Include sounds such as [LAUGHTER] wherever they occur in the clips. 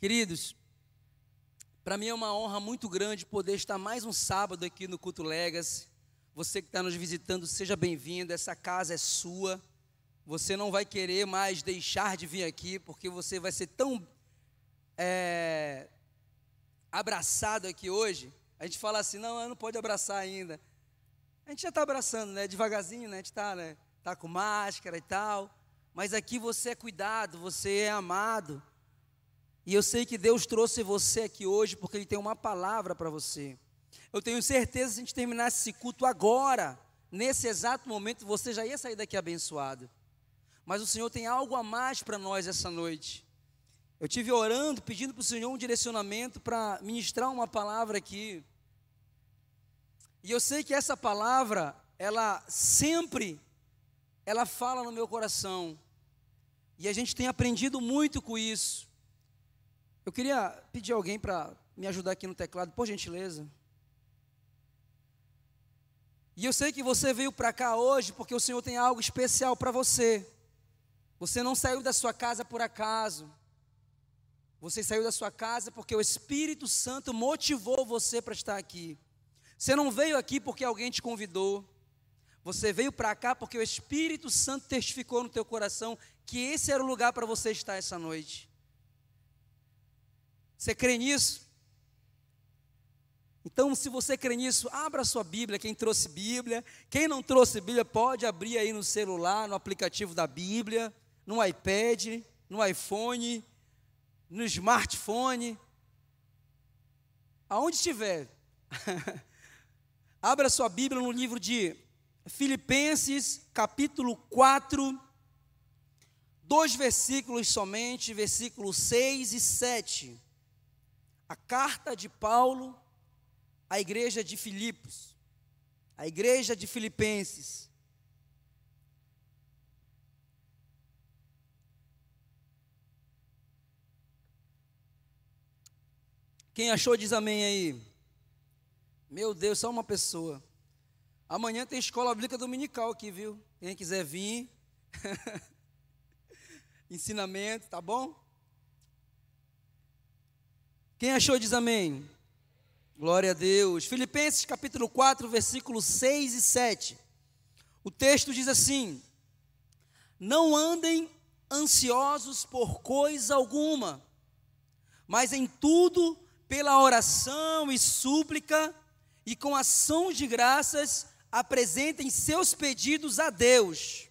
Queridos, para mim é uma honra muito grande poder estar mais um sábado aqui no Culto Legacy. Você que está nos visitando, seja bem-vindo. Essa casa é sua. Você não vai querer mais deixar de vir aqui, porque você vai ser tão é, abraçado aqui hoje. A gente fala assim: não, não pode abraçar ainda. A gente já está abraçando, né? Devagarzinho, né? A gente está né? tá com máscara e tal. Mas aqui você é cuidado, você é amado. E eu sei que Deus trouxe você aqui hoje porque Ele tem uma palavra para você. Eu tenho certeza, se a gente terminasse esse culto agora, nesse exato momento, você já ia sair daqui abençoado. Mas o Senhor tem algo a mais para nós essa noite. Eu tive orando, pedindo para o Senhor um direcionamento para ministrar uma palavra aqui. E eu sei que essa palavra, ela sempre, ela fala no meu coração. E a gente tem aprendido muito com isso. Eu queria pedir alguém para me ajudar aqui no teclado, por gentileza. E eu sei que você veio para cá hoje porque o Senhor tem algo especial para você. Você não saiu da sua casa por acaso. Você saiu da sua casa porque o Espírito Santo motivou você para estar aqui. Você não veio aqui porque alguém te convidou. Você veio para cá porque o Espírito Santo testificou no teu coração que esse era o lugar para você estar essa noite. Você crê nisso? Então, se você crê nisso, abra sua Bíblia. Quem trouxe Bíblia, quem não trouxe Bíblia, pode abrir aí no celular, no aplicativo da Bíblia, no iPad, no iPhone, no smartphone, aonde estiver. [LAUGHS] abra sua Bíblia no livro de Filipenses, capítulo 4, dois versículos somente, versículos 6 e 7 a carta de Paulo à igreja de Filipos, à igreja de Filipenses. Quem achou diz amém aí. Meu Deus, só uma pessoa. Amanhã tem escola bíblica dominical aqui, viu? Quem quiser vir. [LAUGHS] Ensinamento, tá bom? Quem achou diz amém. Glória a Deus. Filipenses capítulo 4, versículos 6 e 7. O texto diz assim: Não andem ansiosos por coisa alguma, mas em tudo, pela oração e súplica, e com ação de graças, apresentem seus pedidos a Deus.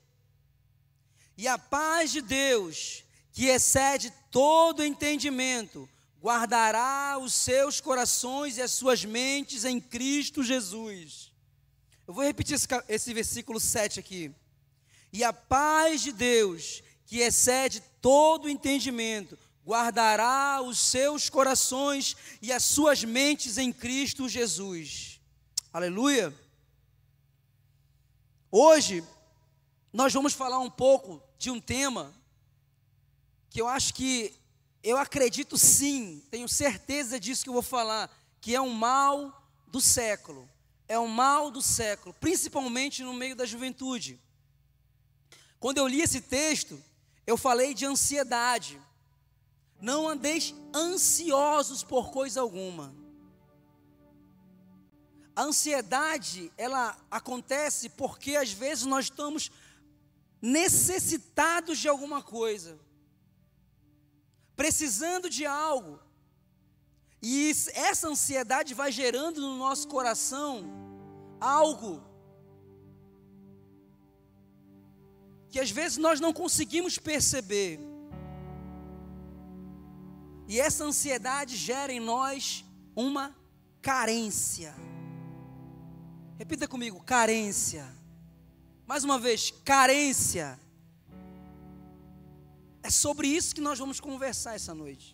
E a paz de Deus, que excede todo entendimento, guardará os seus corações e as suas mentes em Cristo Jesus. Eu vou repetir esse, esse versículo 7 aqui. E a paz de Deus, que excede todo entendimento, guardará os seus corações e as suas mentes em Cristo Jesus. Aleluia. Hoje, nós vamos falar um pouco de um tema que eu acho que eu acredito sim, tenho certeza disso que eu vou falar, que é um mal do século. É um mal do século, principalmente no meio da juventude. Quando eu li esse texto, eu falei de ansiedade. Não andeis ansiosos por coisa alguma. A ansiedade, ela acontece porque às vezes nós estamos necessitados de alguma coisa precisando de algo. E essa ansiedade vai gerando no nosso coração algo que às vezes nós não conseguimos perceber. E essa ansiedade gera em nós uma carência. Repita comigo: carência. Mais uma vez, carência. É sobre isso que nós vamos conversar essa noite.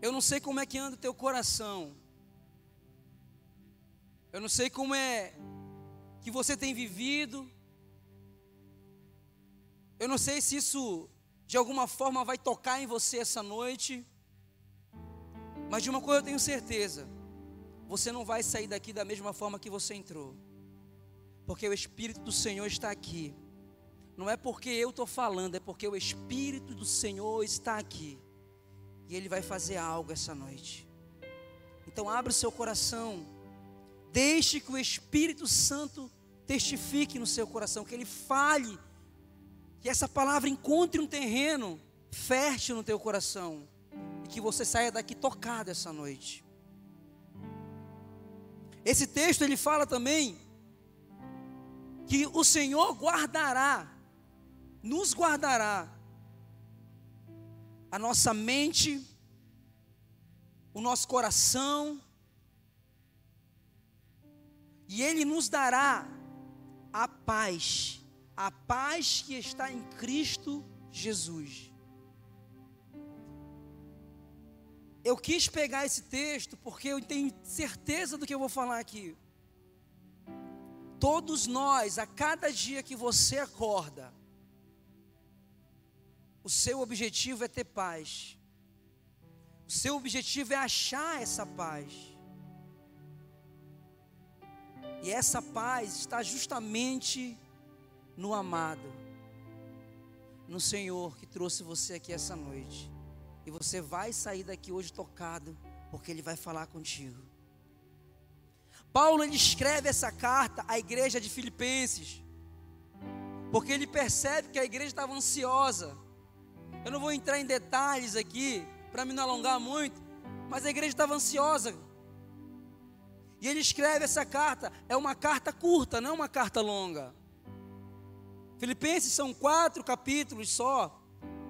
Eu não sei como é que anda o teu coração. Eu não sei como é que você tem vivido. Eu não sei se isso de alguma forma vai tocar em você essa noite. Mas de uma coisa eu tenho certeza: você não vai sair daqui da mesma forma que você entrou, porque o Espírito do Senhor está aqui não é porque eu estou falando, é porque o Espírito do Senhor está aqui. E Ele vai fazer algo essa noite. Então abra o seu coração. Deixe que o Espírito Santo testifique no seu coração, que ele fale, que essa palavra encontre um terreno fértil no teu coração e que você saia daqui tocado essa noite. Esse texto ele fala também que o Senhor guardará, nos guardará a nossa mente, o nosso coração, e Ele nos dará a paz, a paz que está em Cristo Jesus. Eu quis pegar esse texto porque eu tenho certeza do que eu vou falar aqui. Todos nós, a cada dia que você acorda, o seu objetivo é ter paz. O seu objetivo é achar essa paz. E essa paz está justamente no amado, no Senhor que trouxe você aqui essa noite. E você vai sair daqui hoje tocado, porque Ele vai falar contigo. Paulo ele escreve essa carta à igreja de Filipenses, porque ele percebe que a igreja estava ansiosa. Eu não vou entrar em detalhes aqui, para me não alongar muito, mas a igreja estava ansiosa e ele escreve essa carta, é uma carta curta, não é uma carta longa. Filipenses são quatro capítulos só.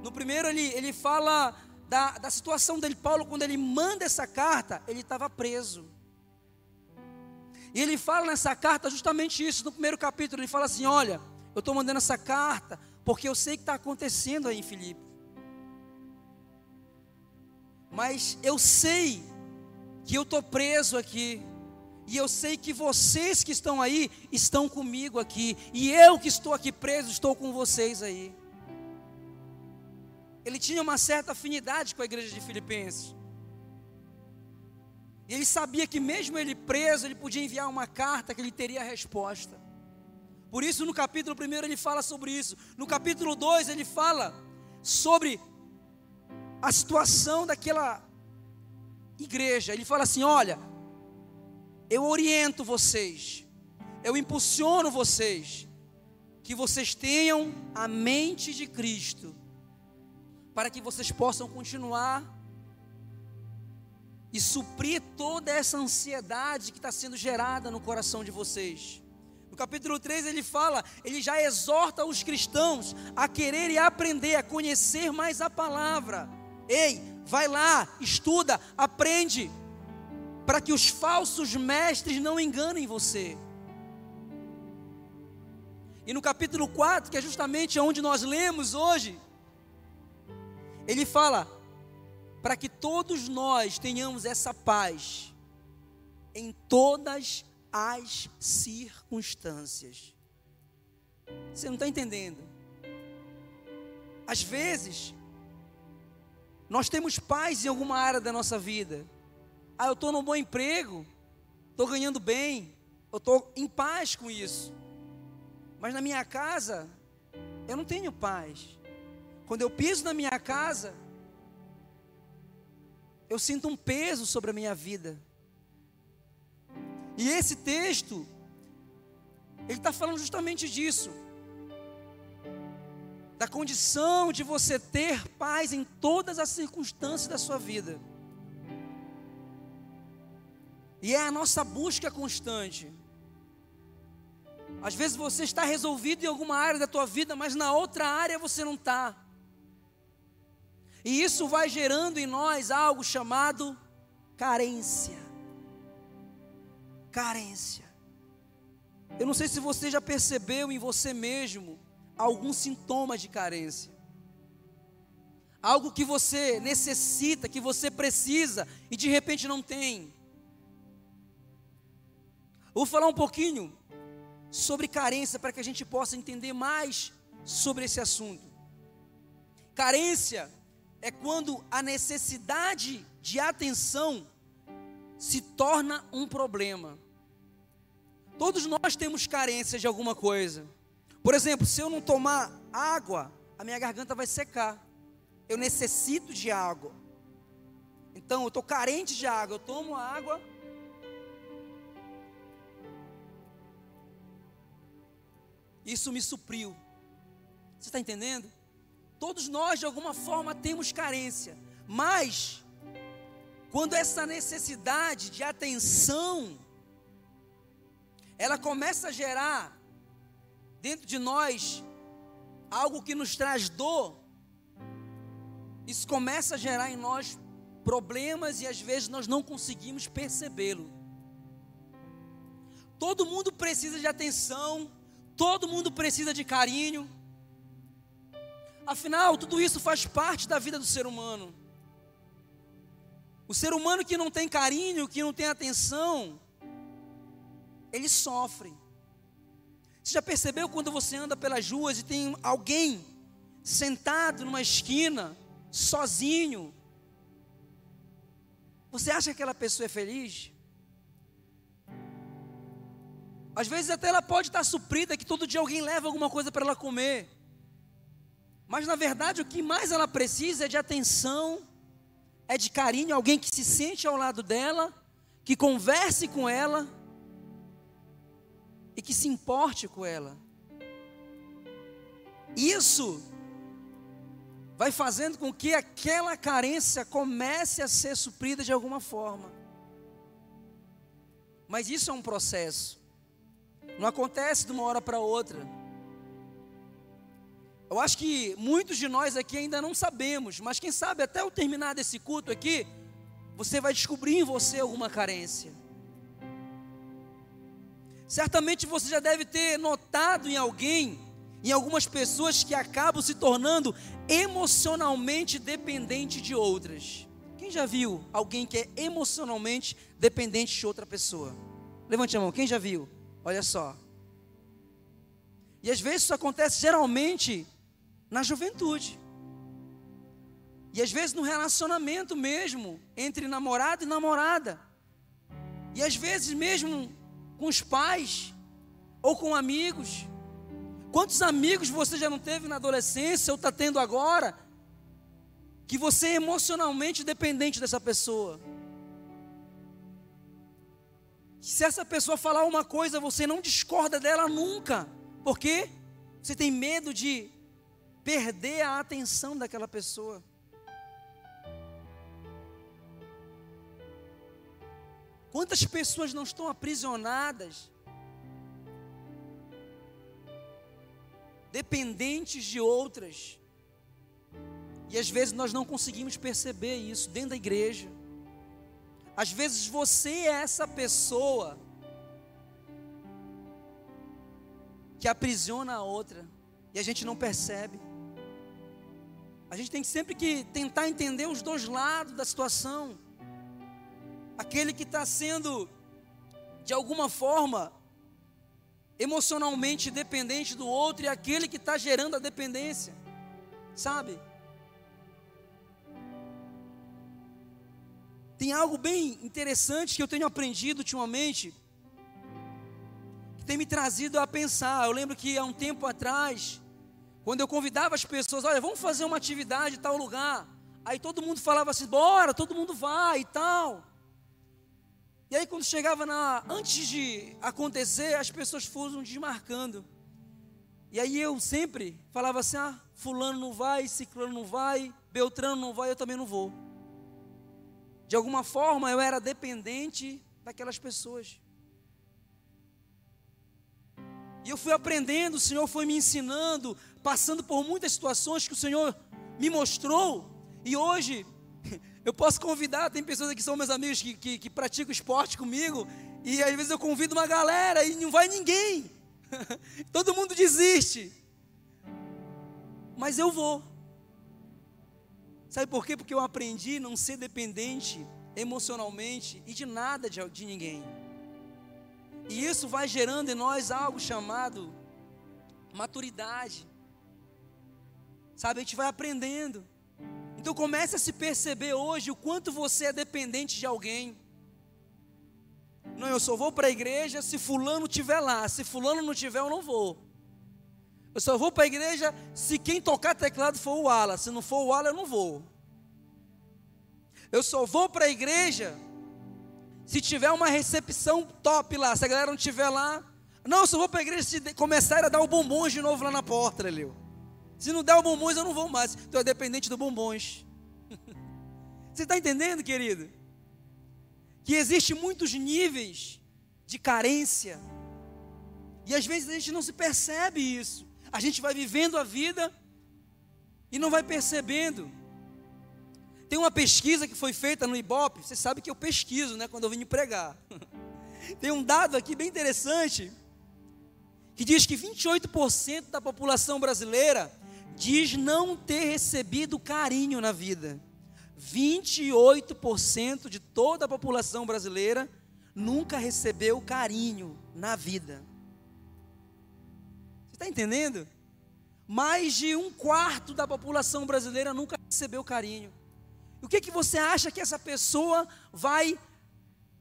No primeiro ele, ele fala da, da situação dele, Paulo, quando ele manda essa carta, ele estava preso. E ele fala nessa carta justamente isso. No primeiro capítulo, ele fala assim: Olha, eu estou mandando essa carta porque eu sei que está acontecendo aí em Filipe. Mas eu sei que eu estou preso aqui. E eu sei que vocês que estão aí estão comigo aqui. E eu que estou aqui preso estou com vocês aí. Ele tinha uma certa afinidade com a igreja de Filipenses. E ele sabia que mesmo ele preso, ele podia enviar uma carta que ele teria a resposta. Por isso, no capítulo 1 ele fala sobre isso. No capítulo 2 ele fala sobre a situação daquela igreja. Ele fala assim: olha, eu oriento vocês, eu impulsiono vocês, que vocês tenham a mente de Cristo, para que vocês possam continuar e suprir toda essa ansiedade que está sendo gerada no coração de vocês. No capítulo 3 ele fala, ele já exorta os cristãos a querer e aprender, a conhecer mais a palavra. Ei, vai lá, estuda, aprende para que os falsos mestres não enganem você. E no capítulo 4, que é justamente onde nós lemos hoje, ele fala: para que todos nós tenhamos essa paz em todas as circunstâncias. Você não está entendendo? Às vezes, nós temos paz em alguma área da nossa vida, ah, eu estou num bom emprego, estou ganhando bem, eu estou em paz com isso. Mas na minha casa, eu não tenho paz. Quando eu piso na minha casa, eu sinto um peso sobre a minha vida. E esse texto, ele está falando justamente disso. Da condição de você ter paz em todas as circunstâncias da sua vida. E é a nossa busca constante. Às vezes você está resolvido em alguma área da tua vida, mas na outra área você não está. E isso vai gerando em nós algo chamado carência. Carência. Eu não sei se você já percebeu em você mesmo algum sintoma de carência. Algo que você necessita, que você precisa e de repente não tem. Vou falar um pouquinho sobre carência para que a gente possa entender mais sobre esse assunto. Carência é quando a necessidade de atenção se torna um problema. Todos nós temos carência de alguma coisa. Por exemplo, se eu não tomar água, a minha garganta vai secar. Eu necessito de água. Então, eu estou carente de água. Eu tomo água. Isso me supriu. Você está entendendo? Todos nós, de alguma forma, temos carência. Mas, quando essa necessidade de atenção, ela começa a gerar dentro de nós algo que nos traz dor, isso começa a gerar em nós problemas e às vezes nós não conseguimos percebê-lo. Todo mundo precisa de atenção, todo mundo precisa de carinho. Afinal, tudo isso faz parte da vida do ser humano. O ser humano que não tem carinho, que não tem atenção, ele sofre. Você já percebeu quando você anda pelas ruas e tem alguém sentado numa esquina, sozinho? Você acha que aquela pessoa é feliz? Às vezes até ela pode estar suprida, que todo dia alguém leva alguma coisa para ela comer. Mas na verdade o que mais ela precisa é de atenção, é de carinho, alguém que se sente ao lado dela, que converse com ela e que se importe com ela. Isso vai fazendo com que aquela carência comece a ser suprida de alguma forma. Mas isso é um processo. Não acontece de uma hora para outra. Eu acho que muitos de nós aqui ainda não sabemos, mas quem sabe até o terminar desse culto aqui, você vai descobrir em você alguma carência. Certamente você já deve ter notado em alguém, em algumas pessoas que acabam se tornando emocionalmente dependente de outras. Quem já viu alguém que é emocionalmente dependente de outra pessoa? Levante a mão, quem já viu? Olha só. E às vezes isso acontece geralmente na juventude. E às vezes no relacionamento mesmo, entre namorado e namorada. E às vezes mesmo com os pais ou com amigos. Quantos amigos você já não teve na adolescência ou está tendo agora? Que você é emocionalmente dependente dessa pessoa. Se essa pessoa falar uma coisa, você não discorda dela nunca. Porque você tem medo de perder a atenção daquela pessoa. Quantas pessoas não estão aprisionadas, dependentes de outras, e às vezes nós não conseguimos perceber isso dentro da igreja. Às vezes você é essa pessoa que aprisiona a outra e a gente não percebe. A gente tem sempre que tentar entender os dois lados da situação aquele que está sendo, de alguma forma, emocionalmente dependente do outro e aquele que está gerando a dependência, sabe? Tem algo bem interessante que eu tenho aprendido ultimamente, que tem me trazido a pensar. Eu lembro que há um tempo atrás, quando eu convidava as pessoas, olha, vamos fazer uma atividade em tal lugar. Aí todo mundo falava assim, bora, todo mundo vai e tal. E aí quando chegava na antes de acontecer, as pessoas foram desmarcando. E aí eu sempre falava assim: "Ah, fulano não vai, ciclano não vai, Beltrano não vai, eu também não vou". De alguma forma eu era dependente daquelas pessoas. E eu fui aprendendo, o Senhor foi me ensinando, passando por muitas situações que o Senhor me mostrou. E hoje [LAUGHS] eu posso convidar, tem pessoas aqui que são meus amigos que, que, que praticam esporte comigo, e às vezes eu convido uma galera e não vai ninguém. [LAUGHS] Todo mundo desiste. Mas eu vou. Sabe por quê? Porque eu aprendi a não ser dependente emocionalmente e de nada de, de ninguém. E isso vai gerando em nós algo chamado maturidade. Sabe, a gente vai aprendendo. Então comece a se perceber hoje o quanto você é dependente de alguém. Não, eu só vou para a igreja se fulano estiver lá. Se fulano não estiver, eu não vou. Eu só vou para a igreja se quem tocar teclado for o ala. Se não for o ala, eu não vou. Eu só vou para a igreja se tiver uma recepção top lá. Se a galera não estiver lá. Não, eu só vou para a igreja se começar a dar o bombons de novo lá na porta, Leleu. Se não der o bombons, eu não vou mais. Então é dependente do bombons. [LAUGHS] Você está entendendo, querido? Que existe muitos níveis de carência. E às vezes a gente não se percebe isso. A gente vai vivendo a vida e não vai percebendo. Tem uma pesquisa que foi feita no Ibope, você sabe que eu pesquiso, né, quando eu vim pregar. [LAUGHS] Tem um dado aqui bem interessante, que diz que 28% da população brasileira diz não ter recebido carinho na vida. 28% de toda a população brasileira nunca recebeu carinho na vida. Você está entendendo? Mais de um quarto da população brasileira nunca recebeu carinho. O que, que você acha que essa pessoa vai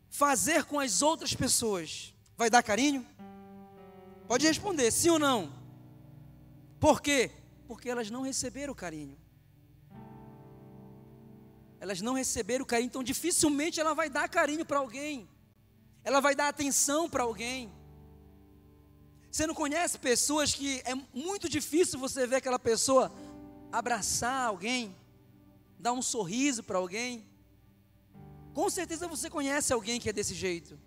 fazer com as outras pessoas? Vai dar carinho? Pode responder, sim ou não? Por quê? Porque elas não receberam carinho. Elas não receberam carinho, então dificilmente ela vai dar carinho para alguém. Ela vai dar atenção para alguém. Você não conhece pessoas que é muito difícil você ver aquela pessoa abraçar alguém, dar um sorriso para alguém? Com certeza você conhece alguém que é desse jeito.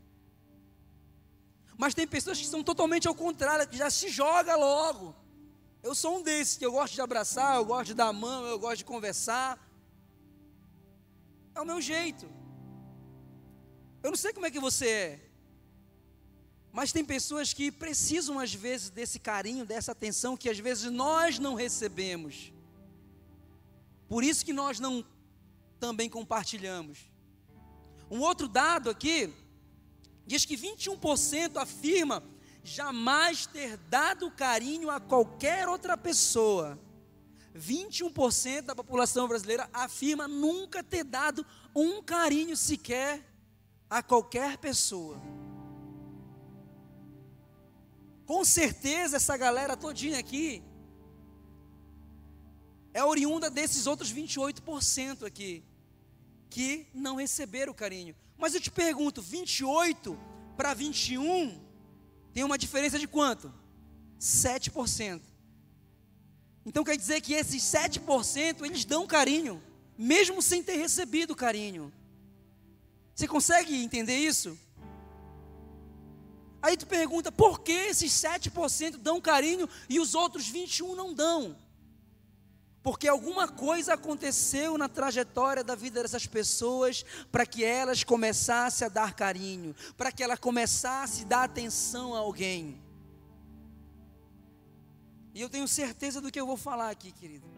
Mas tem pessoas que são totalmente ao contrário, que já se joga logo. Eu sou um desses que eu gosto de abraçar, eu gosto de dar a mão, eu gosto de conversar. É o meu jeito. Eu não sei como é que você é. Mas tem pessoas que precisam, às vezes, desse carinho, dessa atenção que às vezes nós não recebemos. Por isso que nós não também compartilhamos. Um outro dado aqui diz que 21% afirma jamais ter dado carinho a qualquer outra pessoa. 21% da população brasileira afirma nunca ter dado um carinho sequer a qualquer pessoa. Com certeza essa galera todinha aqui é oriunda desses outros 28% aqui que não receberam carinho. Mas eu te pergunto, 28 para 21 tem uma diferença de quanto? 7%. Então quer dizer que esses 7% eles dão carinho, mesmo sem ter recebido carinho. Você consegue entender isso? Aí tu pergunta, por que esses 7% dão carinho e os outros 21 não dão? Porque alguma coisa aconteceu na trajetória da vida dessas pessoas para que elas começassem a dar carinho, para que ela começasse a dar atenção a alguém. E eu tenho certeza do que eu vou falar aqui, querido.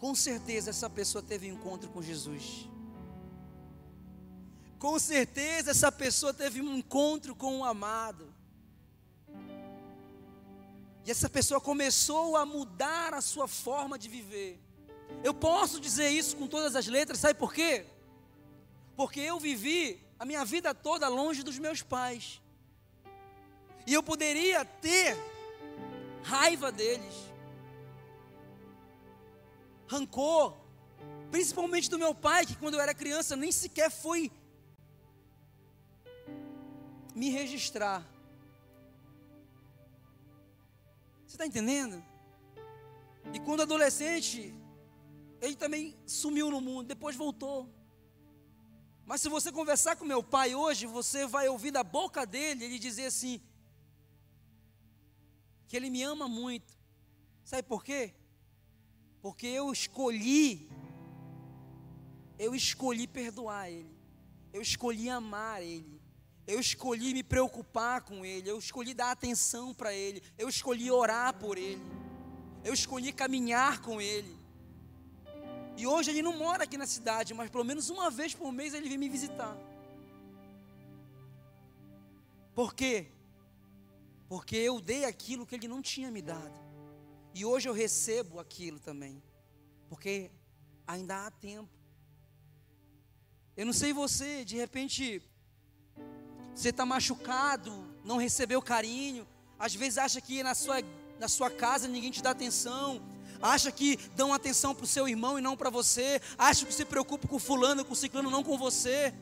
Com certeza essa pessoa teve um encontro com Jesus. Com certeza essa pessoa teve um encontro com o amado. E essa pessoa começou a mudar a sua forma de viver. Eu posso dizer isso com todas as letras, sabe por quê? Porque eu vivi a minha vida toda longe dos meus pais. E eu poderia ter raiva deles, rancor, principalmente do meu pai, que quando eu era criança nem sequer foi me registrar. Você está entendendo? E quando adolescente, ele também sumiu no mundo, depois voltou. Mas se você conversar com meu pai hoje, você vai ouvir da boca dele ele dizer assim: que ele me ama muito. Sabe por quê? Porque eu escolhi, eu escolhi perdoar ele, eu escolhi amar ele, eu escolhi me preocupar com ele, eu escolhi dar atenção para ele, eu escolhi orar por ele, eu escolhi caminhar com ele. E hoje ele não mora aqui na cidade, mas pelo menos uma vez por mês ele vem me visitar. Por quê? porque eu dei aquilo que ele não tinha me dado. E hoje eu recebo aquilo também, porque ainda há tempo. Eu não sei você, de repente, você está machucado, não recebeu carinho, Às vezes acha que na sua, na sua casa ninguém te dá atenção. Acha que dão atenção para o seu irmão e não para você. Acha que se preocupa com fulano, com ciclano, não com você.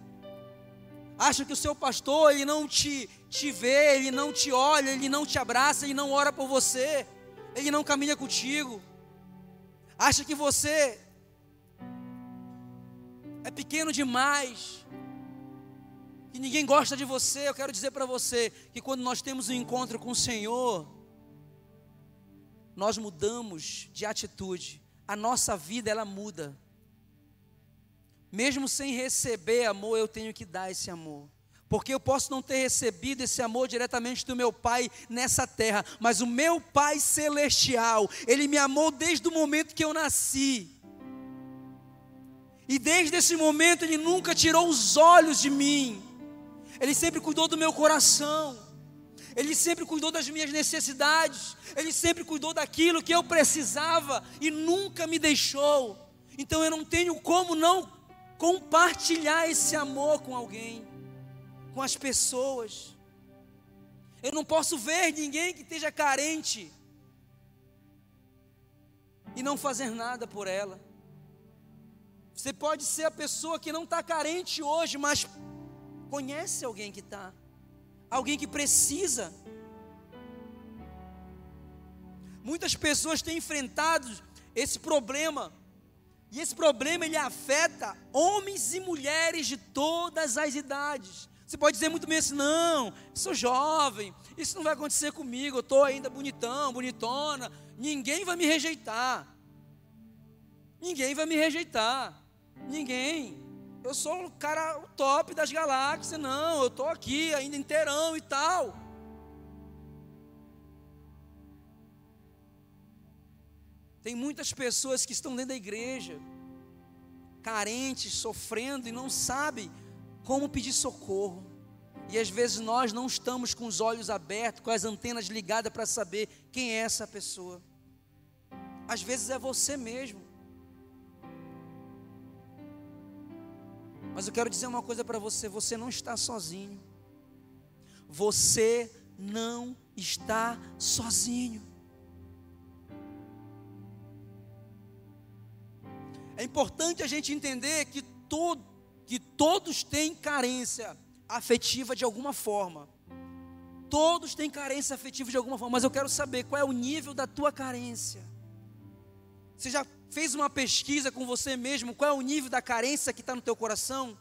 Acha que o seu pastor, ele não te, te vê, ele não te olha, ele não te abraça, ele não ora por você. Ele não caminha contigo. Acha que você é pequeno demais que ninguém gosta de você, eu quero dizer para você que quando nós temos um encontro com o Senhor, nós mudamos de atitude. A nossa vida ela muda. Mesmo sem receber amor, eu tenho que dar esse amor. Porque eu posso não ter recebido esse amor diretamente do meu Pai nessa terra, mas o meu Pai celestial, Ele me amou desde o momento que eu nasci. E desde esse momento Ele nunca tirou os olhos de mim. Ele sempre cuidou do meu coração. Ele sempre cuidou das minhas necessidades. Ele sempre cuidou daquilo que eu precisava e nunca me deixou. Então eu não tenho como não compartilhar esse amor com alguém, com as pessoas. Eu não posso ver ninguém que esteja carente e não fazer nada por ela. Você pode ser a pessoa que não está carente hoje, mas Conhece alguém que está, alguém que precisa. Muitas pessoas têm enfrentado esse problema, e esse problema ele afeta homens e mulheres de todas as idades. Você pode dizer muito bem assim: não, sou jovem, isso não vai acontecer comigo, eu estou ainda bonitão, bonitona, ninguém vai me rejeitar. Ninguém vai me rejeitar. Ninguém eu sou o cara o top das galáxias, não, eu estou aqui ainda inteirão e tal. Tem muitas pessoas que estão dentro da igreja, carentes, sofrendo e não sabem como pedir socorro. E às vezes nós não estamos com os olhos abertos, com as antenas ligadas para saber quem é essa pessoa. Às vezes é você mesmo. Mas eu quero dizer uma coisa para você: você não está sozinho. Você não está sozinho. É importante a gente entender que, todo, que todos têm carência afetiva de alguma forma. Todos têm carência afetiva de alguma forma, mas eu quero saber qual é o nível da tua carência. Você já fez uma pesquisa com você mesmo, qual é o nível da carência que está no teu coração?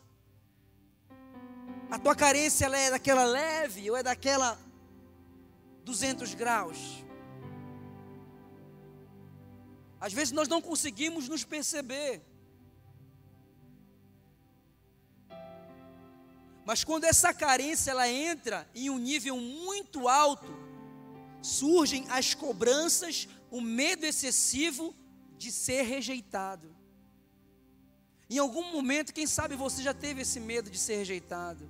A tua carência ela é daquela leve ou é daquela 200 graus? Às vezes nós não conseguimos nos perceber. Mas quando essa carência ela entra em um nível muito alto, surgem as cobranças, o medo excessivo de ser rejeitado. Em algum momento, quem sabe você já teve esse medo de ser rejeitado.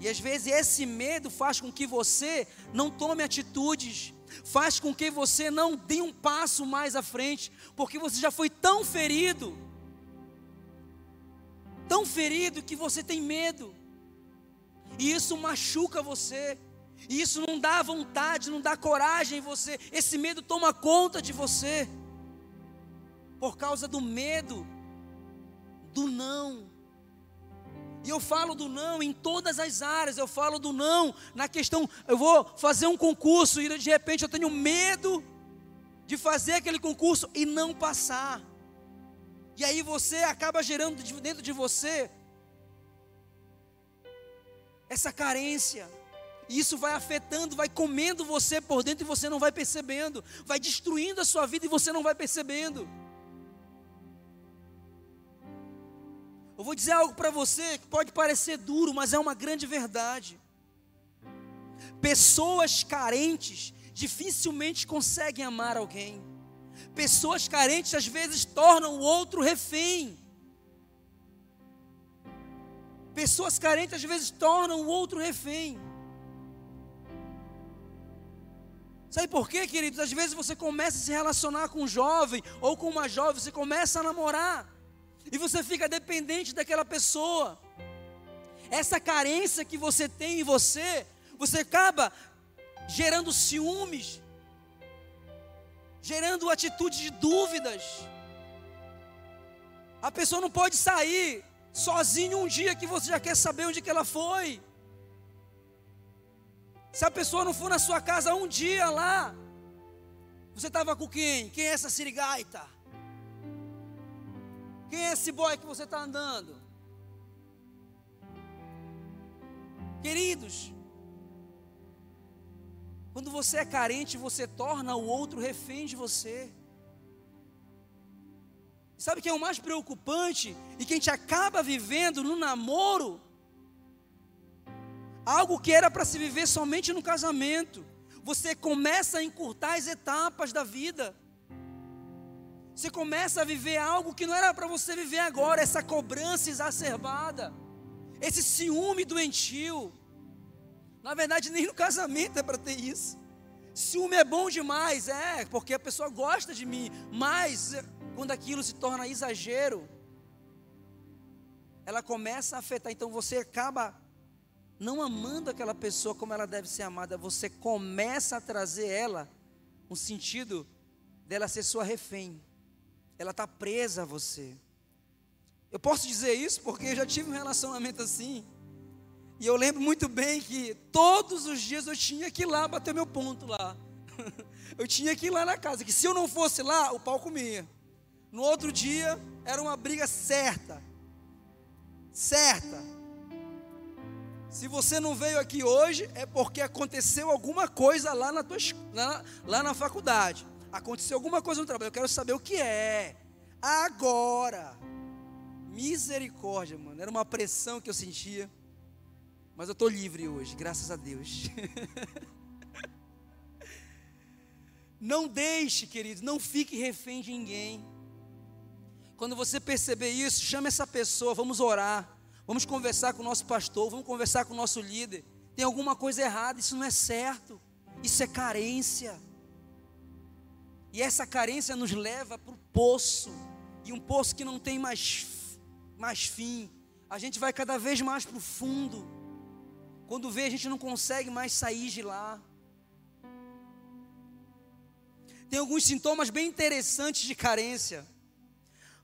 E às vezes esse medo faz com que você não tome atitudes, faz com que você não dê um passo mais à frente, porque você já foi tão ferido, tão ferido que você tem medo. E isso machuca você. E isso não dá vontade, não dá coragem em você. Esse medo toma conta de você por causa do medo, do não. E eu falo do não em todas as áreas, eu falo do não na questão, eu vou fazer um concurso e de repente eu tenho medo de fazer aquele concurso e não passar. E aí você acaba gerando dentro de você essa carência. E isso vai afetando, vai comendo você por dentro e você não vai percebendo, vai destruindo a sua vida e você não vai percebendo. Eu vou dizer algo para você que pode parecer duro, mas é uma grande verdade. Pessoas carentes dificilmente conseguem amar alguém. Pessoas carentes às vezes tornam o outro refém. Pessoas carentes às vezes tornam o outro refém. Sabe por quê, queridos? Às vezes você começa a se relacionar com um jovem ou com uma jovem, você começa a namorar e você fica dependente daquela pessoa. Essa carência que você tem em você, você acaba gerando ciúmes, gerando atitude de dúvidas. A pessoa não pode sair sozinho um dia que você já quer saber onde que ela foi. Se a pessoa não for na sua casa um dia lá, você estava com quem? Quem é essa sirigaita? Quem é esse boy que você está andando? Queridos, quando você é carente, você torna o outro refém de você. Sabe o que é o mais preocupante? E que a gente acaba vivendo no namoro algo que era para se viver somente no casamento. Você começa a encurtar as etapas da vida. Você começa a viver algo que não era para você viver agora, essa cobrança exacerbada, esse ciúme doentio. Na verdade, nem no casamento é para ter isso. Ciúme é bom demais, é, porque a pessoa gosta de mim, mas quando aquilo se torna exagero, ela começa a afetar. Então você acaba não amando aquela pessoa como ela deve ser amada, você começa a trazer ela um sentido dela ser sua refém. Ela está presa a você. Eu posso dizer isso porque eu já tive um relacionamento assim. E eu lembro muito bem que todos os dias eu tinha que ir lá bater meu ponto lá. [LAUGHS] eu tinha que ir lá na casa, que se eu não fosse lá, o pau comia. No outro dia era uma briga certa. Certa. Se você não veio aqui hoje, é porque aconteceu alguma coisa lá na, tua, lá, lá na faculdade. Aconteceu alguma coisa no trabalho. Eu quero saber o que é. Agora. Misericórdia, mano. Era uma pressão que eu sentia. Mas eu estou livre hoje, graças a Deus. [LAUGHS] não deixe, querido, não fique refém de ninguém. Quando você perceber isso, chame essa pessoa, vamos orar. Vamos conversar com o nosso pastor, vamos conversar com o nosso líder. Tem alguma coisa errada, isso não é certo. Isso é carência. E essa carência nos leva para o poço. E um poço que não tem mais, mais fim. A gente vai cada vez mais para o fundo. Quando vê, a gente não consegue mais sair de lá. Tem alguns sintomas bem interessantes de carência.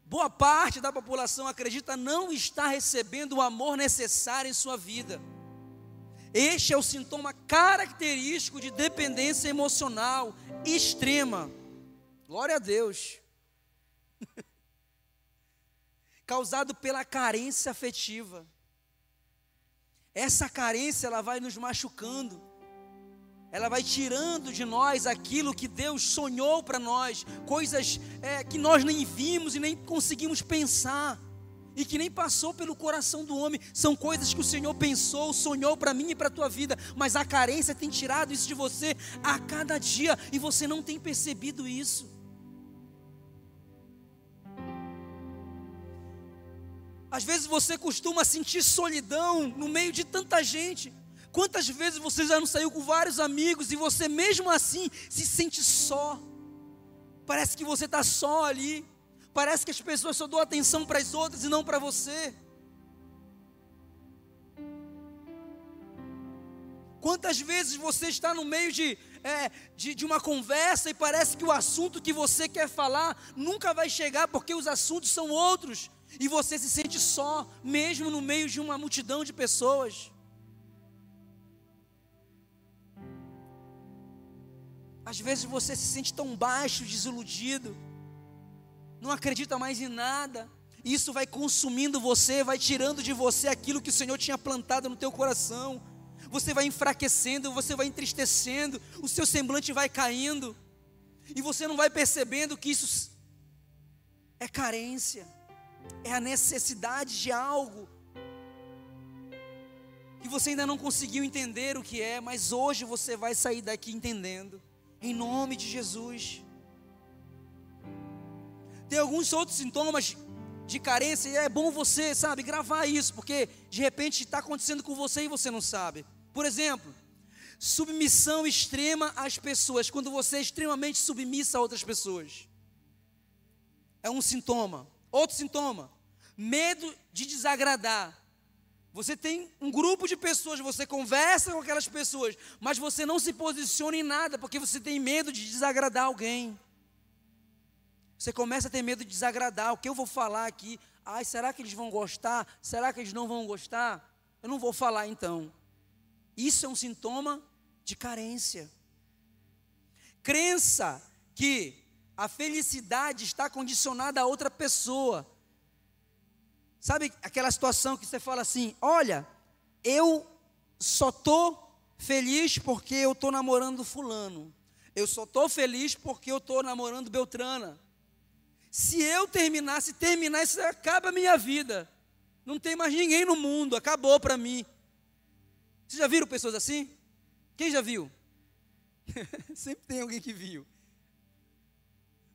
Boa parte da população acredita não estar recebendo o amor necessário em sua vida. Este é o sintoma característico de dependência emocional extrema. Glória a Deus. [LAUGHS] Causado pela carência afetiva. Essa carência ela vai nos machucando ela vai tirando de nós aquilo que Deus sonhou para nós, coisas é, que nós nem vimos e nem conseguimos pensar, e que nem passou pelo coração do homem, são coisas que o Senhor pensou, sonhou para mim e para a tua vida, mas a carência tem tirado isso de você a cada dia, e você não tem percebido isso. Às vezes você costuma sentir solidão no meio de tanta gente, Quantas vezes você já não saiu com vários amigos e você mesmo assim se sente só? Parece que você está só ali. Parece que as pessoas só dão atenção para as outras e não para você. Quantas vezes você está no meio de, é, de, de, uma conversa e parece que o assunto que você quer falar nunca vai chegar porque os assuntos são outros e você se sente só, mesmo no meio de uma multidão de pessoas. Às vezes você se sente tão baixo, desiludido, não acredita mais em nada. Isso vai consumindo você, vai tirando de você aquilo que o Senhor tinha plantado no teu coração. Você vai enfraquecendo, você vai entristecendo, o seu semblante vai caindo. E você não vai percebendo que isso é carência, é a necessidade de algo que você ainda não conseguiu entender o que é, mas hoje você vai sair daqui entendendo em nome de Jesus. Tem alguns outros sintomas de carência e é bom você, sabe, gravar isso, porque de repente está acontecendo com você e você não sabe. Por exemplo, submissão extrema às pessoas, quando você é extremamente submissa a outras pessoas. É um sintoma. Outro sintoma, medo de desagradar. Você tem um grupo de pessoas, você conversa com aquelas pessoas, mas você não se posiciona em nada porque você tem medo de desagradar alguém. Você começa a ter medo de desagradar. O que eu vou falar aqui? Ai, será que eles vão gostar? Será que eles não vão gostar? Eu não vou falar então. Isso é um sintoma de carência. Crença que a felicidade está condicionada a outra pessoa. Sabe aquela situação que você fala assim: olha, eu só estou feliz porque eu estou namorando Fulano. Eu só estou feliz porque eu estou namorando Beltrana. Se eu terminar, se terminar, isso acaba a minha vida. Não tem mais ninguém no mundo, acabou para mim. Vocês já viram pessoas assim? Quem já viu? [LAUGHS] Sempre tem alguém que viu.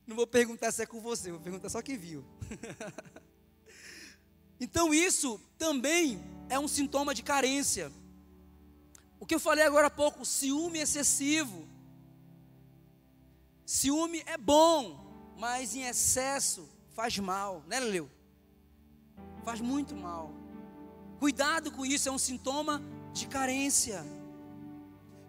Não vou perguntar se é com você, vou perguntar só quem viu. [LAUGHS] então isso também é um sintoma de carência. O que eu falei agora há pouco, ciúme excessivo. Ciúme é bom, mas em excesso faz mal, né, Leleu? Faz muito mal. Cuidado com isso, é um sintoma de carência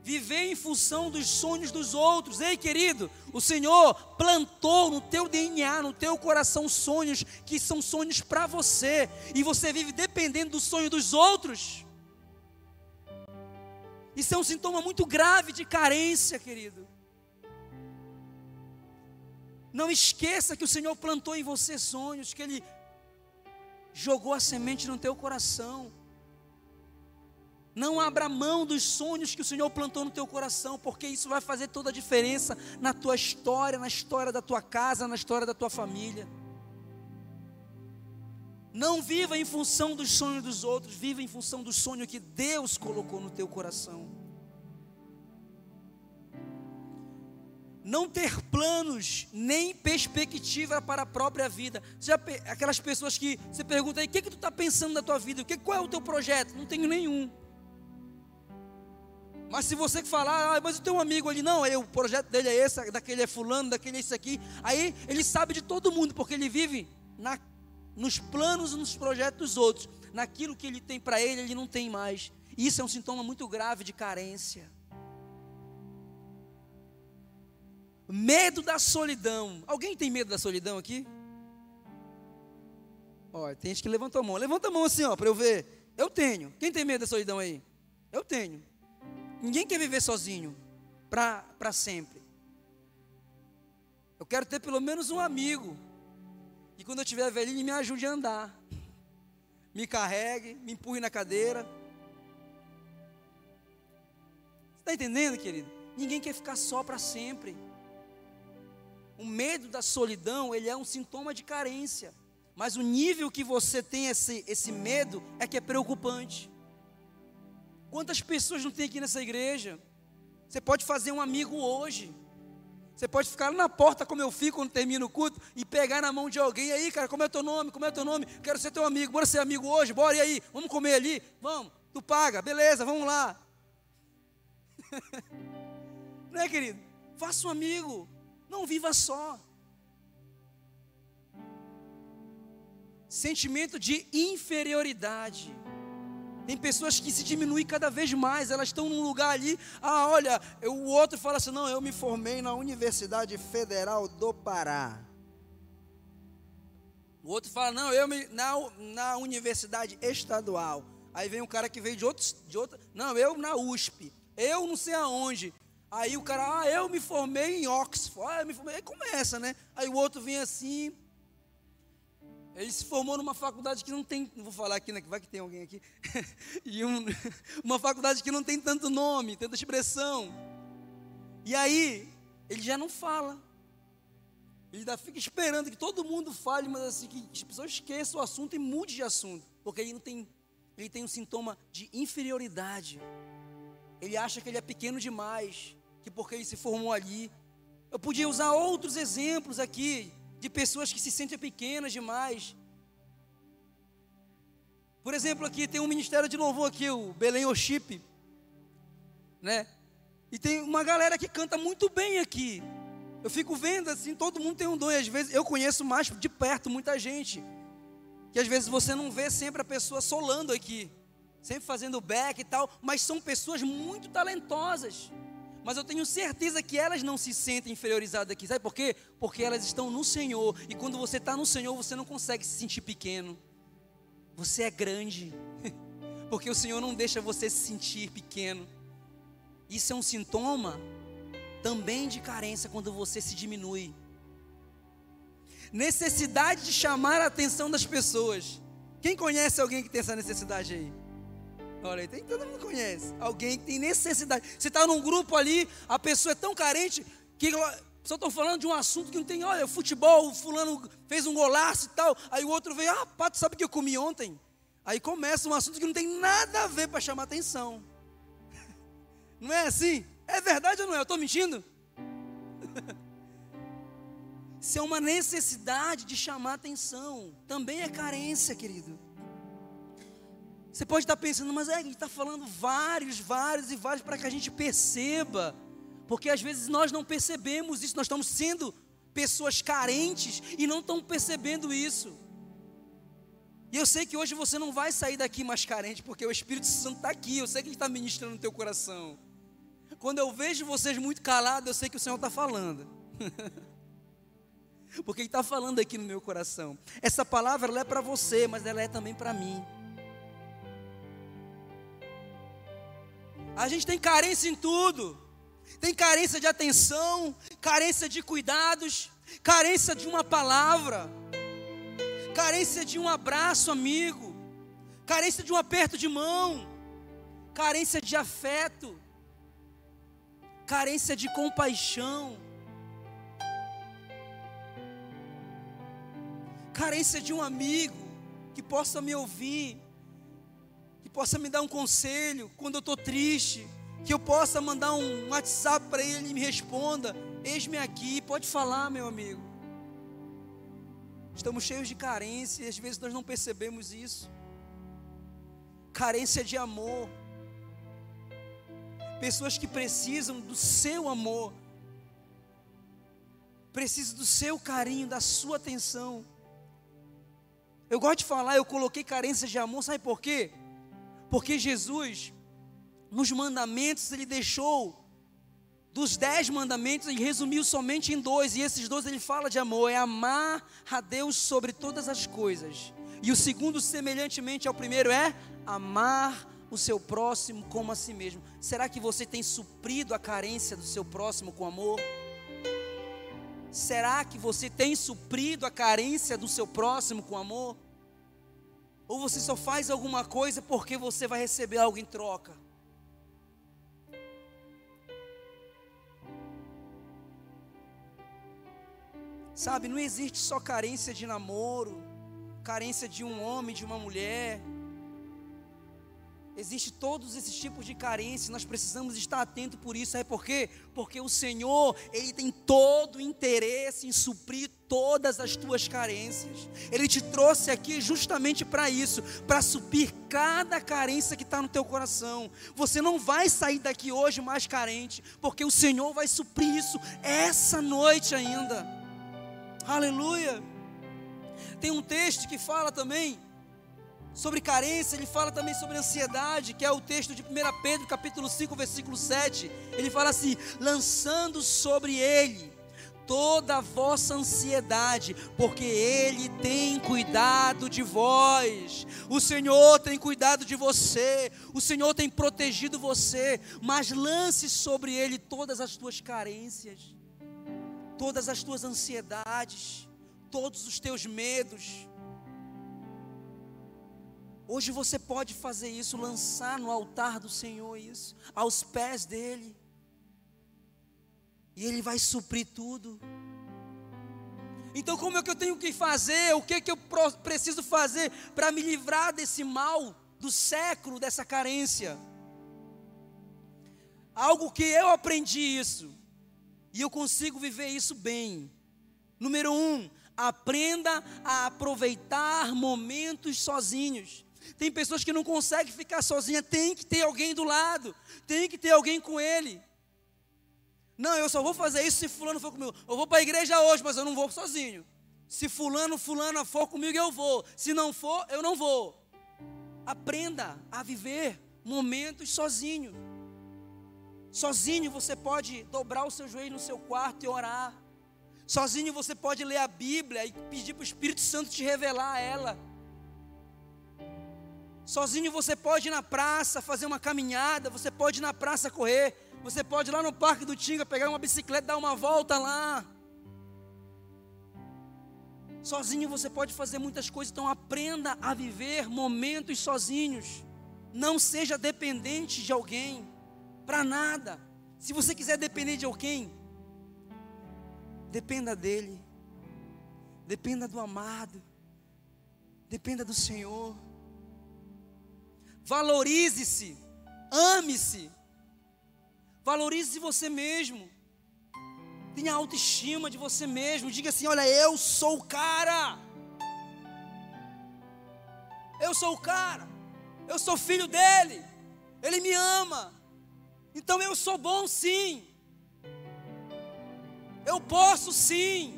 viver em função dos sonhos dos outros. Ei, querido, o Senhor plantou no teu DNA, no teu coração sonhos que são sonhos para você, e você vive dependendo do sonho dos outros. Isso é um sintoma muito grave de carência, querido. Não esqueça que o Senhor plantou em você sonhos, que Ele jogou a semente no teu coração. Não abra mão dos sonhos que o Senhor plantou no teu coração, porque isso vai fazer toda a diferença na tua história, na história da tua casa, na história da tua família. Não viva em função dos sonhos dos outros, viva em função do sonho que Deus colocou no teu coração. Não ter planos nem perspectiva para a própria vida. Já, aquelas pessoas que você pergunta aí, o que, que tu está pensando da tua vida? O que, qual é o teu projeto? Não tenho nenhum. Mas se você falar, ah, mas eu tenho um amigo ali, não, o projeto dele é esse, daquele é fulano, daquele é esse aqui. Aí ele sabe de todo mundo, porque ele vive na, nos planos e nos projetos dos outros. Naquilo que ele tem para ele, ele não tem mais. Isso é um sintoma muito grave de carência. Medo da solidão. Alguém tem medo da solidão aqui? Olha, tem gente que levantou a mão. Levanta a mão assim, ó, para eu ver. Eu tenho. Quem tem medo da solidão aí? Eu tenho. Ninguém quer viver sozinho para sempre. Eu quero ter pelo menos um amigo. E quando eu tiver velhinho, me ajude a andar. Me carregue, me empurre na cadeira. Você está entendendo, querido? Ninguém quer ficar só para sempre. O medo da solidão, ele é um sintoma de carência. Mas o nível que você tem esse, esse medo é que é preocupante. Quantas pessoas não tem aqui nessa igreja? Você pode fazer um amigo hoje. Você pode ficar na porta como eu fico quando termina o culto e pegar na mão de alguém. E aí, cara, como é teu nome? Como é teu nome? Quero ser teu amigo. Bora ser amigo hoje? Bora, e aí? Vamos comer ali? Vamos. Tu paga. Beleza, vamos lá. [LAUGHS] Não é, querido? Faça um amigo. Não viva só. Sentimento de inferioridade. Tem pessoas que se diminuem cada vez mais, elas estão num lugar ali, ah, olha, o outro fala assim: não, eu me formei na Universidade Federal do Pará. O outro fala: não, eu me, na, na Universidade Estadual. Aí vem um cara que veio de outros, de outra, não, eu na USP, eu não sei aonde. Aí o cara, ah, eu me formei em Oxford, ah, eu me formei. Aí começa, né? Aí o outro vem assim, ele se formou numa faculdade que não tem, não vou falar aqui, né, vai que tem alguém aqui, [LAUGHS] e um, [LAUGHS] uma faculdade que não tem tanto nome, tanta expressão. E aí, ele já não fala. Ele ainda fica esperando que todo mundo fale, mas assim, que as pessoas esqueçam o assunto e mude de assunto. Porque ele não tem, ele tem um sintoma de inferioridade. Ele acha que ele é pequeno demais, que porque ele se formou ali. Eu podia usar outros exemplos aqui, de pessoas que se sentem pequenas demais. Por exemplo, aqui tem um ministério de louvor aqui, o Belém Worship, né? E tem uma galera que canta muito bem aqui. Eu fico vendo assim, todo mundo tem um dom, e às vezes eu conheço mais de perto muita gente. Que às vezes você não vê sempre a pessoa solando aqui. sempre fazendo back e tal, mas são pessoas muito talentosas. Mas eu tenho certeza que elas não se sentem inferiorizadas aqui. Sabe por quê? Porque elas estão no Senhor. E quando você está no Senhor, você não consegue se sentir pequeno. Você é grande. [LAUGHS] Porque o Senhor não deixa você se sentir pequeno. Isso é um sintoma também de carência quando você se diminui. Necessidade de chamar a atenção das pessoas. Quem conhece alguém que tem essa necessidade aí? Olha, tem, todo mundo conhece. Alguém que tem necessidade. Você está num grupo ali, a pessoa é tão carente que só estou falando de um assunto que não tem, olha, futebol, o fulano fez um golaço e tal. Aí o outro vem, ah, pato, sabe o que eu comi ontem? Aí começa um assunto que não tem nada a ver para chamar atenção. [LAUGHS] Não é assim? É verdade ou não é? Eu estou mentindo? [LAUGHS] Isso é uma necessidade de chamar atenção. Também é carência, querido. Você pode estar pensando, mas é, a gente está falando vários, vários e vários para que a gente perceba. Porque às vezes nós não percebemos isso, nós estamos sendo pessoas carentes e não estamos percebendo isso. E eu sei que hoje você não vai sair daqui mais carente, porque o Espírito Santo está aqui, eu sei que Ele está ministrando no teu coração. Quando eu vejo vocês muito calados, eu sei que o Senhor está falando. [LAUGHS] porque Ele está falando aqui no meu coração. Essa palavra ela é para você, mas ela é também para mim. A gente tem carência em tudo. Tem carência de atenção, carência de cuidados, carência de uma palavra, carência de um abraço amigo, carência de um aperto de mão, carência de afeto, carência de compaixão, carência de um amigo que possa me ouvir, possa me dar um conselho quando eu estou triste, que eu possa mandar um WhatsApp para ele e me responda: Eis-me aqui, pode falar, meu amigo. Estamos cheios de carência e às vezes nós não percebemos isso. Carência de amor. Pessoas que precisam do seu amor, precisam do seu carinho, da sua atenção. Eu gosto de falar, eu coloquei carência de amor, sabe por quê? Porque Jesus, nos mandamentos, ele deixou dos dez mandamentos, ele resumiu somente em dois, e esses dois ele fala de amor: é amar a Deus sobre todas as coisas. E o segundo, semelhantemente ao primeiro, é amar o seu próximo como a si mesmo. Será que você tem suprido a carência do seu próximo com amor? Será que você tem suprido a carência do seu próximo com amor? Ou você só faz alguma coisa porque você vai receber algo em troca? Sabe, não existe só carência de namoro, carência de um homem, de uma mulher. Existe todos esses tipos de carência, nós precisamos estar atentos por isso, sabe por quê? Porque o Senhor, Ele tem todo o interesse em suprir todas as tuas carências. Ele te trouxe aqui justamente para isso, para suprir cada carência que está no teu coração. Você não vai sair daqui hoje mais carente, porque o Senhor vai suprir isso essa noite ainda. Aleluia. Tem um texto que fala também sobre carência, ele fala também sobre ansiedade, que é o texto de 1 Pedro, capítulo 5, versículo 7. Ele fala assim: lançando sobre ele toda a vossa ansiedade, porque ele tem cuidado de vós. O Senhor tem cuidado de você, o Senhor tem protegido você, mas lance sobre ele todas as tuas carências, todas as tuas ansiedades, todos os teus medos Hoje você pode fazer isso, lançar no altar do Senhor isso, aos pés dele. E ele vai suprir tudo. Então, como é que eu tenho que fazer? O que, é que eu preciso fazer para me livrar desse mal do século, dessa carência? Algo que eu aprendi isso, e eu consigo viver isso bem. Número um, aprenda a aproveitar momentos sozinhos. Tem pessoas que não conseguem ficar sozinha, tem que ter alguém do lado, tem que ter alguém com ele. Não, eu só vou fazer isso se fulano for comigo. Eu vou para a igreja hoje, mas eu não vou sozinho. Se fulano, fulana for comigo, eu vou. Se não for, eu não vou. Aprenda a viver momentos sozinho. Sozinho você pode dobrar o seu joelho no seu quarto e orar. Sozinho você pode ler a Bíblia e pedir para o Espírito Santo te revelar ela. Sozinho você pode ir na praça fazer uma caminhada, você pode ir na praça correr, você pode ir lá no Parque do Tinga pegar uma bicicleta dar uma volta lá. Sozinho você pode fazer muitas coisas, então aprenda a viver momentos sozinhos. Não seja dependente de alguém para nada. Se você quiser depender de alguém, dependa dele. Dependa do amado. Dependa do Senhor. Valorize-se. Ame-se. Valorize você mesmo. Tenha autoestima de você mesmo. Diga assim: olha, eu sou o cara. Eu sou o cara. Eu sou filho dele. Ele me ama. Então eu sou bom sim. Eu posso sim.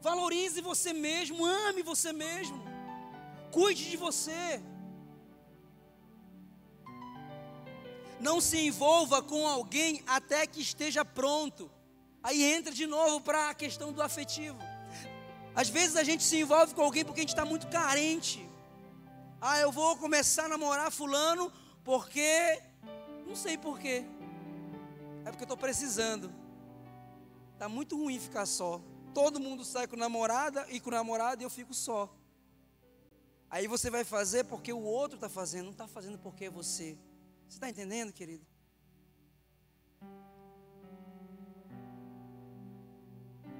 Valorize você mesmo, ame você mesmo. Cuide de você. Não se envolva com alguém até que esteja pronto. Aí entra de novo para a questão do afetivo. Às vezes a gente se envolve com alguém porque a gente está muito carente. Ah, eu vou começar a namorar fulano porque não sei porquê. É porque eu estou precisando. Está muito ruim ficar só. Todo mundo sai com namorada e com namorado e eu fico só. Aí você vai fazer porque o outro está fazendo, não está fazendo porque é você. Você está entendendo, querido?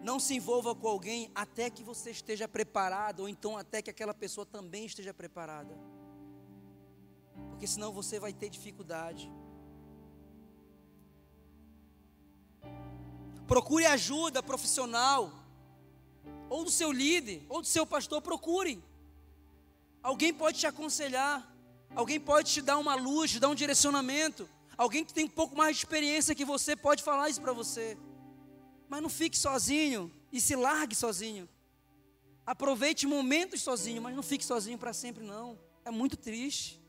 Não se envolva com alguém até que você esteja preparado, ou então até que aquela pessoa também esteja preparada. Porque senão você vai ter dificuldade. Procure ajuda profissional, ou do seu líder, ou do seu pastor, procure. Alguém pode te aconselhar. Alguém pode te dar uma luz, te dar um direcionamento. Alguém que tem um pouco mais de experiência que você pode falar isso para você. Mas não fique sozinho e se largue sozinho. Aproveite momentos sozinho, mas não fique sozinho para sempre não. É muito triste.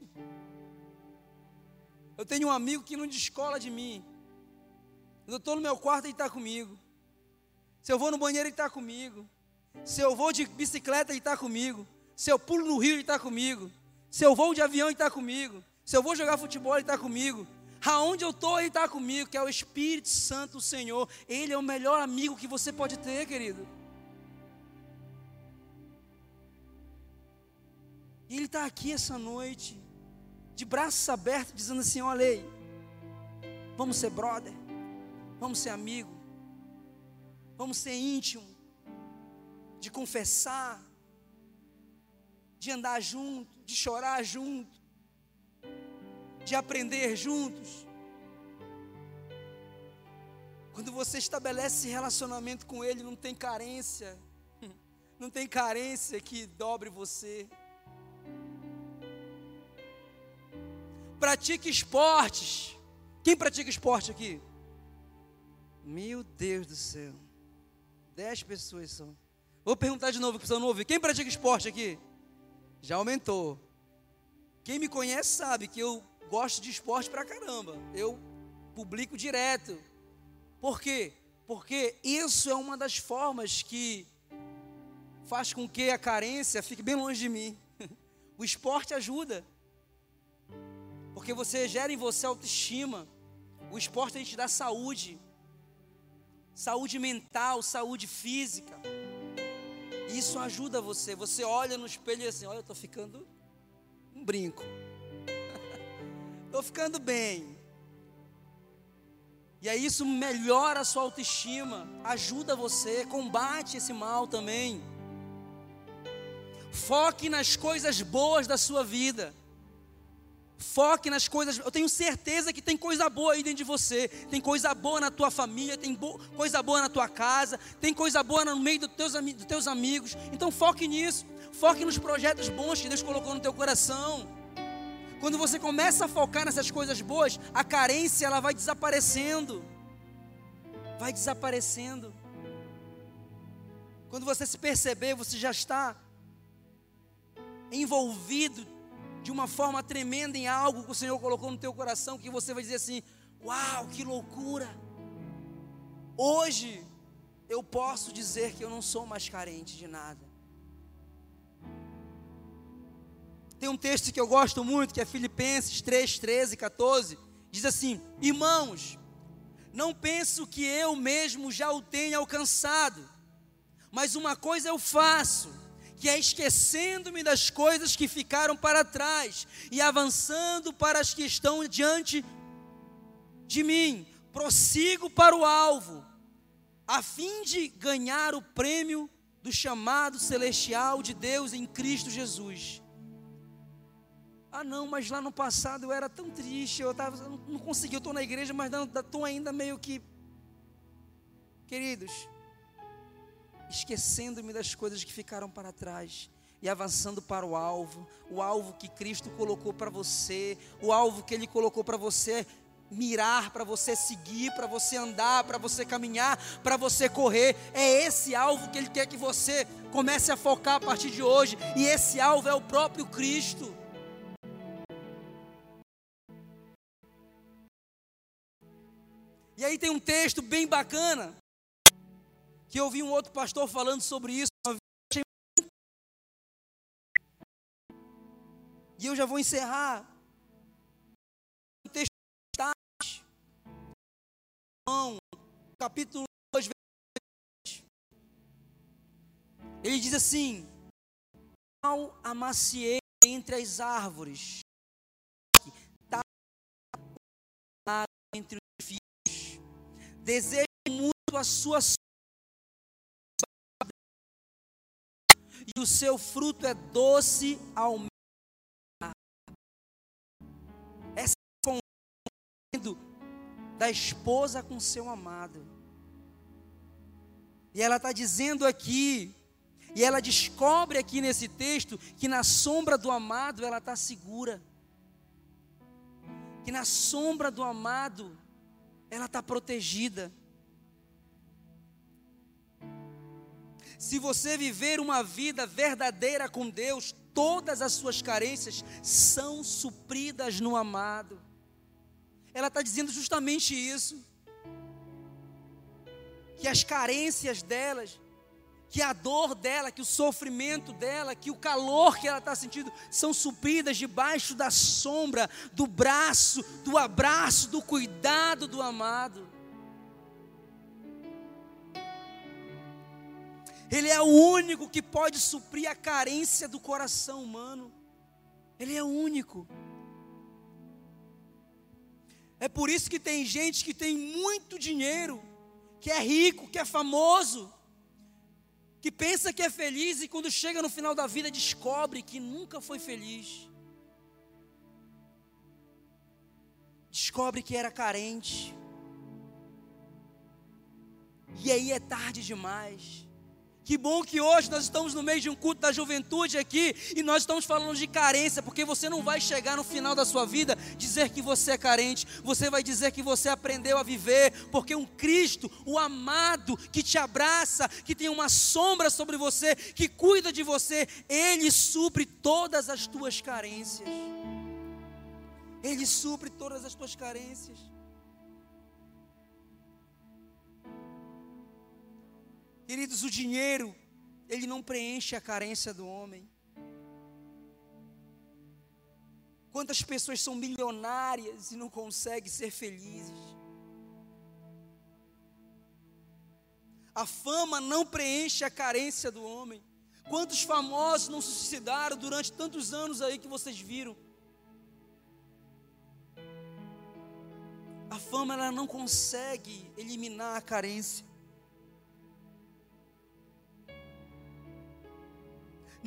Eu tenho um amigo que não descola de mim. Eu estou no meu quarto, ele está comigo. Se eu vou no banheiro, ele está comigo. Se eu vou de bicicleta, ele está comigo. Se eu pulo no rio, ele está comigo. Se eu vou de avião, Ele está comigo. Se eu vou jogar futebol, Ele está comigo. Aonde eu estou, Ele está comigo, que é o Espírito Santo, o Senhor. Ele é o melhor amigo que você pode ter, querido. E Ele está aqui essa noite, de braços abertos, dizendo assim: olha aí, vamos ser brother, vamos ser amigo, vamos ser íntimo, de confessar, de andar junto, de chorar junto, de aprender juntos. Quando você estabelece relacionamento com Ele, não tem carência, [LAUGHS] não tem carência que dobre você. Pratique esportes. Quem pratica esporte aqui? Meu Deus do céu. Dez pessoas são. Vou perguntar de novo, que você não ouviu. Quem pratica esporte aqui? Já aumentou. Quem me conhece sabe que eu gosto de esporte pra caramba. Eu publico direto. Por quê? Porque isso é uma das formas que faz com que a carência fique bem longe de mim. [LAUGHS] O esporte ajuda. Porque você gera em você autoestima. O esporte gente dá saúde. Saúde mental, saúde física. Isso ajuda você. Você olha no espelho e assim, olha, eu estou ficando um brinco. [LAUGHS] Estou ficando bem. E aí isso melhora a sua autoestima, ajuda você, combate esse mal também. Foque nas coisas boas da sua vida. Foque nas coisas. Eu tenho certeza que tem coisa boa aí dentro de você. Tem coisa boa na tua família. Tem bo, coisa boa na tua casa. Tem coisa boa no meio dos teus, dos teus amigos. Então foque nisso. Foque nos projetos bons que Deus colocou no teu coração. Quando você começa a focar nessas coisas boas, a carência ela vai desaparecendo. Vai desaparecendo. Quando você se perceber, você já está envolvido de uma forma tremenda em algo que o Senhor colocou no teu coração, que você vai dizer assim: Uau, que loucura! Hoje eu posso dizer que eu não sou mais carente de nada. Tem um texto que eu gosto muito, que é Filipenses 3, 13 e 14. Diz assim: Irmãos, não penso que eu mesmo já o tenha alcançado, mas uma coisa eu faço, que é esquecendo-me das coisas que ficaram para trás e avançando para as que estão diante de mim, prossigo para o alvo, a fim de ganhar o prêmio do chamado celestial de Deus em Cristo Jesus. Ah, não, mas lá no passado eu era tão triste, eu tava, não consegui, eu estou na igreja, mas estou ainda meio que. Queridos, esquecendo-me das coisas que ficaram para trás e avançando para o alvo, o alvo que Cristo colocou para você, o alvo que Ele colocou para você mirar, para você seguir, para você andar, para você caminhar, para você correr. É esse alvo que Ele quer que você comece a focar a partir de hoje, e esse alvo é o próprio Cristo. E aí tem um texto bem bacana, que eu ouvi um outro pastor falando sobre isso. E eu já vou encerrar. O texto capítulo 2, ele diz assim: Ao amaciei entre as árvores, entre desejo muito a sua e o seu fruto é doce ao essa é da esposa com seu amado. E ela está dizendo aqui e ela descobre aqui nesse texto que na sombra do amado ela está segura. Que na sombra do amado ela está protegida. Se você viver uma vida verdadeira com Deus, todas as suas carências são supridas no amado. Ela está dizendo justamente isso. Que as carências delas que a dor dela, que o sofrimento dela, que o calor que ela está sentindo são supridas debaixo da sombra, do braço, do abraço, do cuidado do amado. Ele é o único que pode suprir a carência do coração humano. Ele é o único. É por isso que tem gente que tem muito dinheiro, que é rico, que é famoso, que pensa que é feliz e quando chega no final da vida descobre que nunca foi feliz. Descobre que era carente. E aí é tarde demais. Que bom que hoje nós estamos no meio de um culto da juventude aqui e nós estamos falando de carência, porque você não vai chegar no final da sua vida dizer que você é carente, você vai dizer que você aprendeu a viver, porque um Cristo, o amado, que te abraça, que tem uma sombra sobre você, que cuida de você, ele supre todas as tuas carências. Ele supre todas as tuas carências. Queridos, o dinheiro, ele não preenche a carência do homem. Quantas pessoas são milionárias e não conseguem ser felizes? A fama não preenche a carência do homem. Quantos famosos não se suicidaram durante tantos anos aí que vocês viram? A fama ela não consegue eliminar a carência.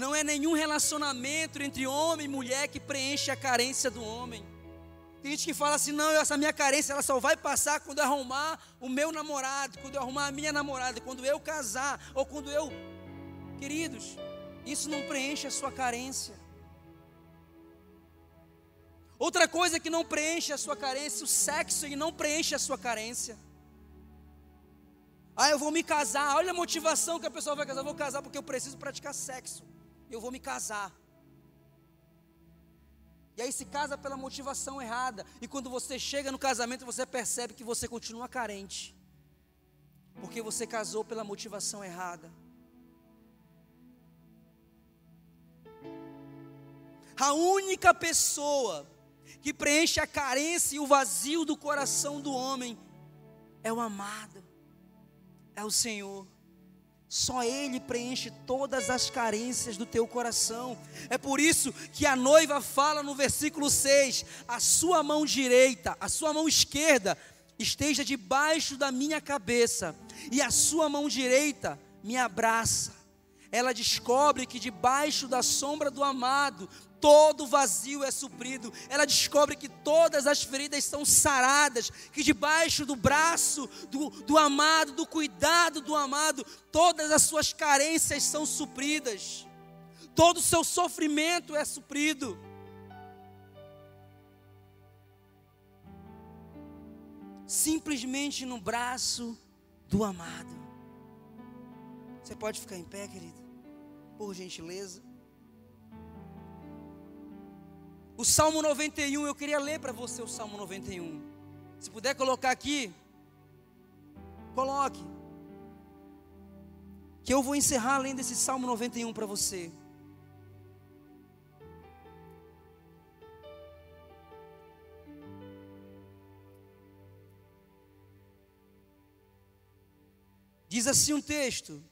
Não é nenhum relacionamento entre homem e mulher que preenche a carência do homem. Tem gente que fala assim: não, essa minha carência ela só vai passar quando eu arrumar o meu namorado, quando eu arrumar a minha namorada, quando eu casar, ou quando eu. Queridos, isso não preenche a sua carência. Outra coisa que não preenche a sua carência, o sexo, ele não preenche a sua carência. Ah, eu vou me casar. Olha a motivação que a pessoa vai casar. Eu vou casar porque eu preciso praticar sexo eu vou me casar. E aí se casa pela motivação errada. E quando você chega no casamento, você percebe que você continua carente. Porque você casou pela motivação errada. A única pessoa que preenche a carência e o vazio do coração do homem é o amado, é o Senhor. Só Ele preenche todas as carências do teu coração. É por isso que a noiva fala no versículo 6: a sua mão direita, a sua mão esquerda esteja debaixo da minha cabeça, e a sua mão direita me abraça. Ela descobre que debaixo da sombra do amado todo vazio é suprido. Ela descobre que todas as feridas são saradas, que debaixo do braço do, do amado, do cuidado do amado, todas as suas carências são supridas, todo o seu sofrimento é suprido. Simplesmente no braço do amado. Você pode ficar em pé, querido? Por gentileza. O Salmo 91, eu queria ler para você o Salmo 91. Se puder colocar aqui, coloque. Que eu vou encerrar além desse Salmo 91 para você. Diz assim um texto: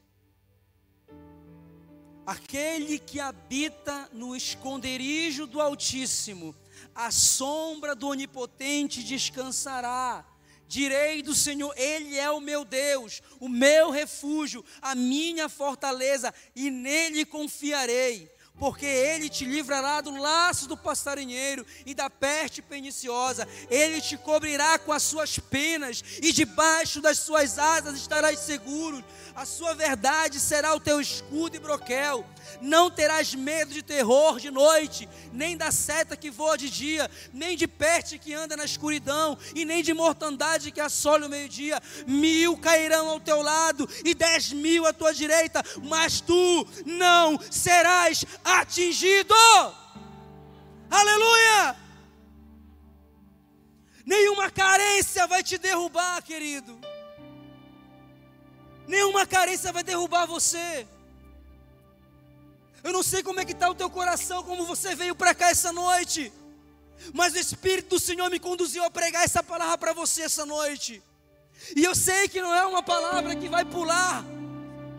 Aquele que habita no esconderijo do Altíssimo, a sombra do Onipotente descansará. Direi do Senhor, Ele é o meu Deus, o meu refúgio, a minha fortaleza, e nele confiarei porque ele te livrará do laço do passarinheiro e da peste perniciosa, ele te cobrirá com as suas penas, e debaixo das suas asas estarás seguro, a sua verdade será o teu escudo e broquel, não terás medo de terror de noite, nem da seta que voa de dia, nem de peste que anda na escuridão, e nem de mortandade que assola o meio-dia, mil cairão ao teu lado, e dez mil à tua direita, mas tu não serás atingido. Aleluia! Nenhuma carência vai te derrubar, querido. Nenhuma carência vai derrubar você. Eu não sei como é que está o teu coração, como você veio para cá essa noite. Mas o Espírito do Senhor me conduziu a pregar essa palavra para você essa noite. E eu sei que não é uma palavra que vai pular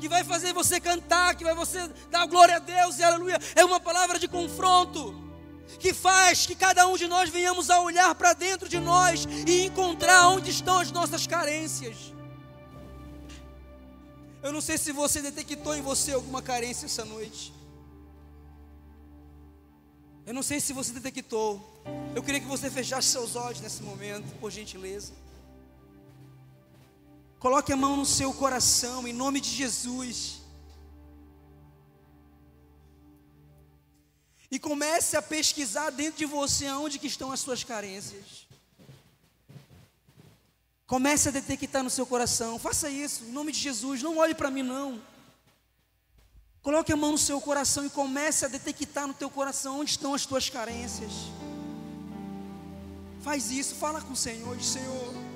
que vai fazer você cantar, que vai você dar glória a Deus e aleluia. É uma palavra de confronto que faz que cada um de nós venhamos a olhar para dentro de nós e encontrar onde estão as nossas carências. Eu não sei se você detectou em você alguma carência essa noite. Eu não sei se você detectou. Eu queria que você fechasse seus olhos nesse momento, por gentileza. Coloque a mão no seu coração, em nome de Jesus. E comece a pesquisar dentro de você aonde que estão as suas carências. Comece a detectar no seu coração. Faça isso, em nome de Jesus. Não olhe para mim, não. Coloque a mão no seu coração e comece a detectar no teu coração onde estão as tuas carências. Faz isso, fala com o Senhor, diz, Senhor.